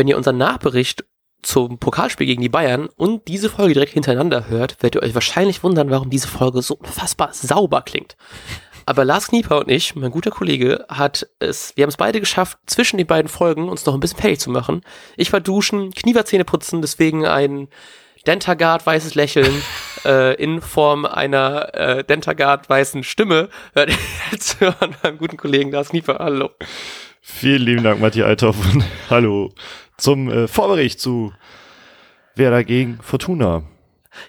wenn ihr unseren Nachbericht zum Pokalspiel gegen die Bayern und diese Folge direkt hintereinander hört, werdet ihr euch wahrscheinlich wundern, warum diese Folge so unfassbar sauber klingt. Aber Lars Knieper und ich, mein guter Kollege, hat es, wir haben es beide geschafft, zwischen den beiden Folgen uns noch ein bisschen fertig zu machen. Ich war duschen, Knieper Zähne putzen, deswegen ein Dentagard weißes Lächeln äh, in Form einer äh, Dentagard weißen Stimme hört ihr jetzt hören beim guten Kollegen Lars Knieper. Hallo. Vielen lieben Dank, Matthias Althoff und hallo zum äh, Vorbericht zu Wer dagegen Fortuna.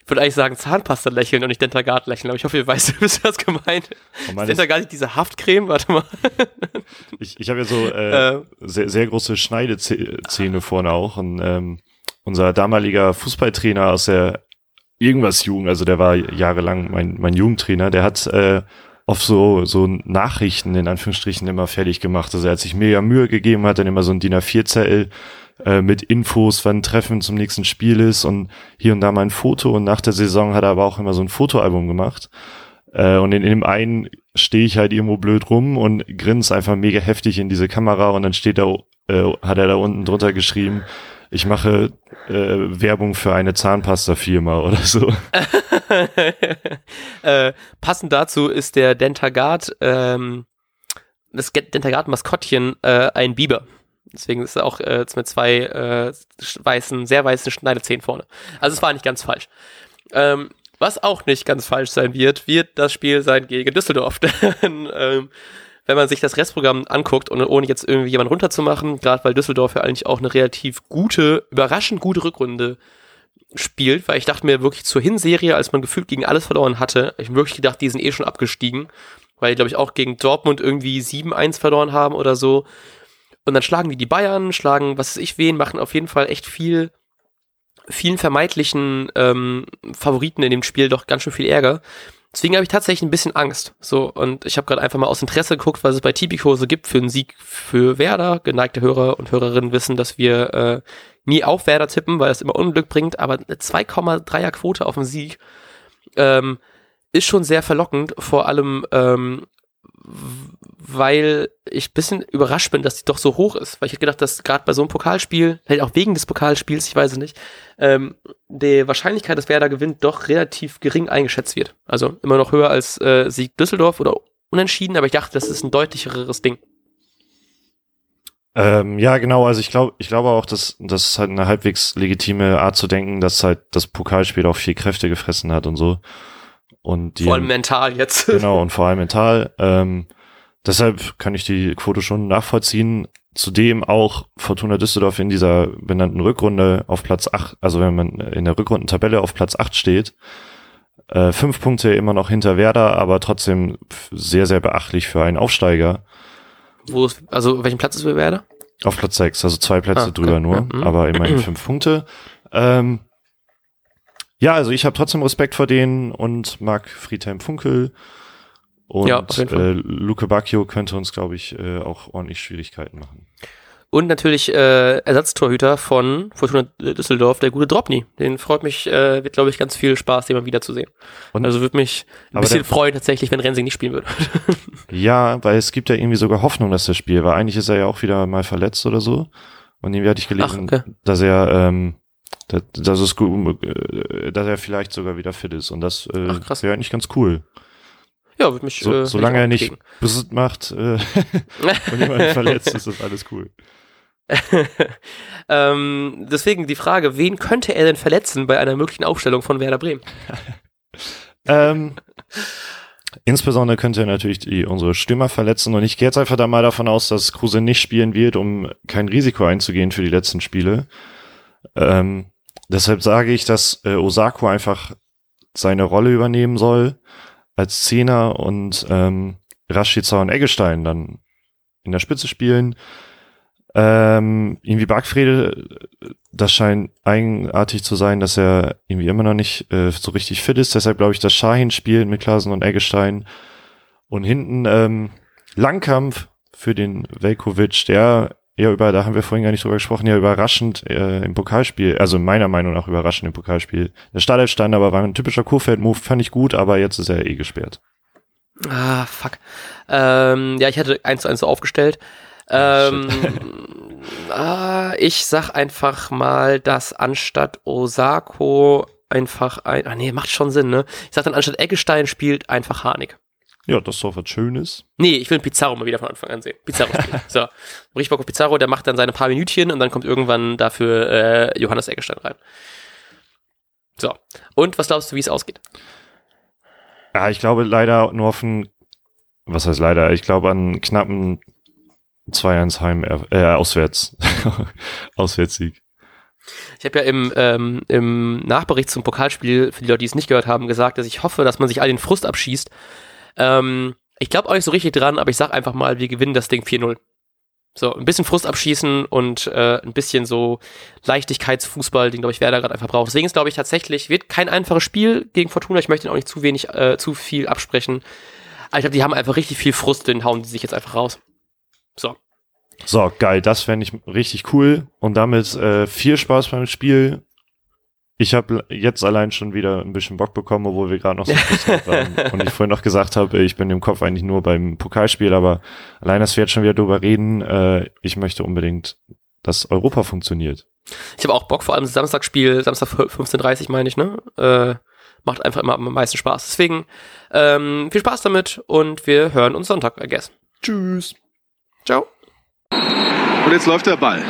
Ich würde eigentlich sagen Zahnpasta lächeln und nicht Dentagard lächeln, aber ich hoffe, ihr weißt, wisst, was gemeint Oh ist. Dentagard nicht diese Haftcreme? Warte mal. Ich, ich habe ja so äh, Äh. sehr, sehr große Schneidezähne vorne auch und ähm, unser damaliger Fußballtrainer aus der irgendwas Jugend, also der war jahrelang mein, mein Jugendtrainer, der hat äh, auf so, so Nachrichten in Anführungsstrichen immer fertig gemacht. Also er hat sich mega Mühe gegeben, hat dann immer so ein DIN A4-Zettel äh, mit Infos, wann ein Treffen zum nächsten Spiel ist und hier und da mal ein Foto und nach der Saison hat er aber auch immer so ein Fotoalbum gemacht. Äh, und in, in dem einen stehe ich halt irgendwo blöd rum und grinse einfach mega heftig in diese Kamera und dann steht da, äh, hat er da unten drunter geschrieben, ich mache äh, Werbung für eine Zahnpasta-Firma oder so. äh, passend dazu ist der Dentagard, ähm, das Dentagard-Maskottchen äh, ein Biber. Deswegen ist er auch äh, mit zwei äh, weißen, sehr weißen Schneidezähnen vorne. Also es war nicht ganz falsch. Ähm, was auch nicht ganz falsch sein wird, wird das Spiel sein gegen Düsseldorf. Denn ähm, wenn man sich das Restprogramm anguckt und ohne jetzt irgendwie jemanden runterzumachen, gerade weil Düsseldorf ja eigentlich auch eine relativ gute, überraschend gute Rückrunde spielt, weil ich dachte mir wirklich zur Hinserie, als man gefühlt gegen alles verloren hatte, ich wirklich gedacht, die sind eh schon abgestiegen, weil die, glaube ich, auch gegen Dortmund irgendwie 7-1 verloren haben oder so. Und dann schlagen die die Bayern, schlagen was weiß ich wen, machen auf jeden Fall echt viel, vielen vermeintlichen ähm, Favoriten in dem Spiel doch ganz schön viel Ärger. Deswegen habe ich tatsächlich ein bisschen Angst. So, und ich habe gerade einfach mal aus Interesse geguckt, was es bei Tipico so gibt für einen Sieg für Werder. Geneigte Hörer und Hörerinnen wissen, dass wir äh, nie auf Werder tippen, weil das immer Unglück bringt, aber eine 2,3er Quote auf den Sieg ähm, ist schon sehr verlockend, vor allem ähm, weil ich ein bisschen überrascht bin, dass die doch so hoch ist. Weil ich hätte gedacht, dass gerade bei so einem Pokalspiel, vielleicht auch wegen des Pokalspiels, ich weiß es nicht, ähm, die Wahrscheinlichkeit, dass Werder gewinnt, doch relativ gering eingeschätzt wird. Also immer noch höher als äh, Sieg Düsseldorf oder unentschieden, aber ich dachte, das ist ein deutlicheres Ding. Ähm, ja, genau. Also ich glaube, ich glaube auch, dass das ist halt eine halbwegs legitime Art zu denken, dass halt das Pokalspiel auch viel Kräfte gefressen hat und so. Und die Vor allem mental jetzt. genau und vor allem mental. Ähm, deshalb kann ich die Quote schon nachvollziehen. Zudem auch Fortuna Düsseldorf in dieser benannten Rückrunde auf Platz 8, also wenn man in der Rückrundentabelle auf Platz 8 steht, äh, fünf Punkte immer noch hinter Werder, aber trotzdem sehr, sehr beachtlich für einen Aufsteiger. Wo ist, also welchen Platz ist für Werder? Auf Platz 6, also zwei Plätze Ah, okay. drüber nur, Ja, mhm. aber immerhin fünf Punkte. Ähm, ja, also ich habe trotzdem Respekt vor denen und mag Friedhelm Funkel. Und Ja, äh, Luke Bacchio könnte uns, glaube ich, äh, auch ordentlich Schwierigkeiten machen. Und natürlich äh, Ersatztorhüter von Fortuna Düsseldorf, der gute Dropny. Den freut mich, äh, wird glaube ich ganz viel Spaß, den mal wiederzusehen. Und- also würde mich ein bisschen der- freuen tatsächlich, wenn Rensing nicht spielen würde. Ja, weil es gibt ja irgendwie sogar Hoffnung, dass er spielt, weil eigentlich ist er ja auch wieder mal verletzt oder so. Und irgendwie hatte ich gelesen, Ach, okay. dass er, ähm, dass, dass es äh, dass er vielleicht sogar wieder fit ist. Und das äh, wäre eigentlich ganz cool. Ja, würde mich. So, äh, solange er ich nicht. Besitz macht äh, und jemand verletzt ist, ist alles cool. ähm, deswegen die Frage, wen könnte er denn verletzen bei einer möglichen Aufstellung von Werder Bremen? Ähm, insbesondere könnte er natürlich die, unsere Stürmer verletzen und ich gehe jetzt einfach da mal davon aus, dass Kruse nicht spielen wird, um kein Risiko einzugehen für die letzten Spiele. Ähm, deshalb sage ich, dass äh, Osako einfach seine Rolle übernehmen soll als Zehner und ähm, Rashica und Eggestein dann in der Spitze spielen. Ähm, irgendwie Bargfrede, das scheint eigenartig zu sein, dass er irgendwie immer noch nicht äh, so richtig fit ist. Deshalb glaube ich, dass Shahin spielt mit Klasen und Eggestein. Und hinten ähm, Langkampf für den Velkovic, der ja über, da haben wir vorhin gar nicht drüber gesprochen, ja überraschend äh, im Pokalspiel, also meiner Meinung nach überraschend im Pokalspiel. Der Startelf stand, aber war ein typischer Kurfeld-Move, fand ich gut, aber jetzt ist er eh gesperrt. Ah, fuck. Ähm, ja, ich hatte eins zu eins so aufgestellt. Ähm, Ah, ich sag einfach mal, dass anstatt Osako einfach ein. Ah, nee, macht schon Sinn, ne? Ich sag dann, anstatt Eggestein spielt einfach Harnik. Ja, das ist doch was Schönes. Nee, ich will Pizarro mal wieder von Anfang an sehen. Pizarro spielt. so. Richtig Bock auf Pizarro, der macht dann seine paar Minütchen und dann kommt irgendwann dafür äh, Johannes Eggestein rein. So. Und was glaubst du, wie es ausgeht? Ja, ich glaube leider nur auf einen, was heißt leider, ich glaube an knappen 2-1 Heim, äh, auswärts, Auswärtssieg. Ich habe ja im, ähm, im Nachbericht zum Pokalspiel, für die Leute, die es nicht gehört haben, gesagt, dass ich hoffe, dass man sich all den Frust abschießt. Ähm, ich glaube auch nicht so richtig dran, aber ich sag einfach mal, wir gewinnen das Ding 4-0. So, ein bisschen Frust abschießen und äh, ein bisschen so Leichtigkeitsfußball, den, glaube ich, Werder gerade einfach braucht. Deswegen ist, glaube ich, tatsächlich, wird kein einfaches Spiel gegen Fortuna. Ich möchte ihnen auch nicht zu wenig, äh, zu viel absprechen. Aber ich glaube, die haben einfach richtig viel Frust, den hauen die sich jetzt einfach raus. So. So, geil, das fände ich richtig cool. Und damit äh, viel Spaß beim Spiel. Ich habe jetzt allein schon wieder ein bisschen Bock bekommen, obwohl wir gerade noch so waren. Und ich vorhin noch gesagt habe, ich bin im Kopf eigentlich nur beim Pokalspiel, aber allein, dass wir jetzt schon wieder drüber reden, äh, ich möchte unbedingt, dass Europa funktioniert. Ich habe auch Bock, vor allem das Samstagspiel, Samstag 15.30 meine ich, ne? Äh, macht einfach immer am meisten Spaß. Deswegen ähm, viel Spaß damit und wir hören uns Sonntag, I guess. Tschüss. Ciao. Und jetzt läuft der Ball.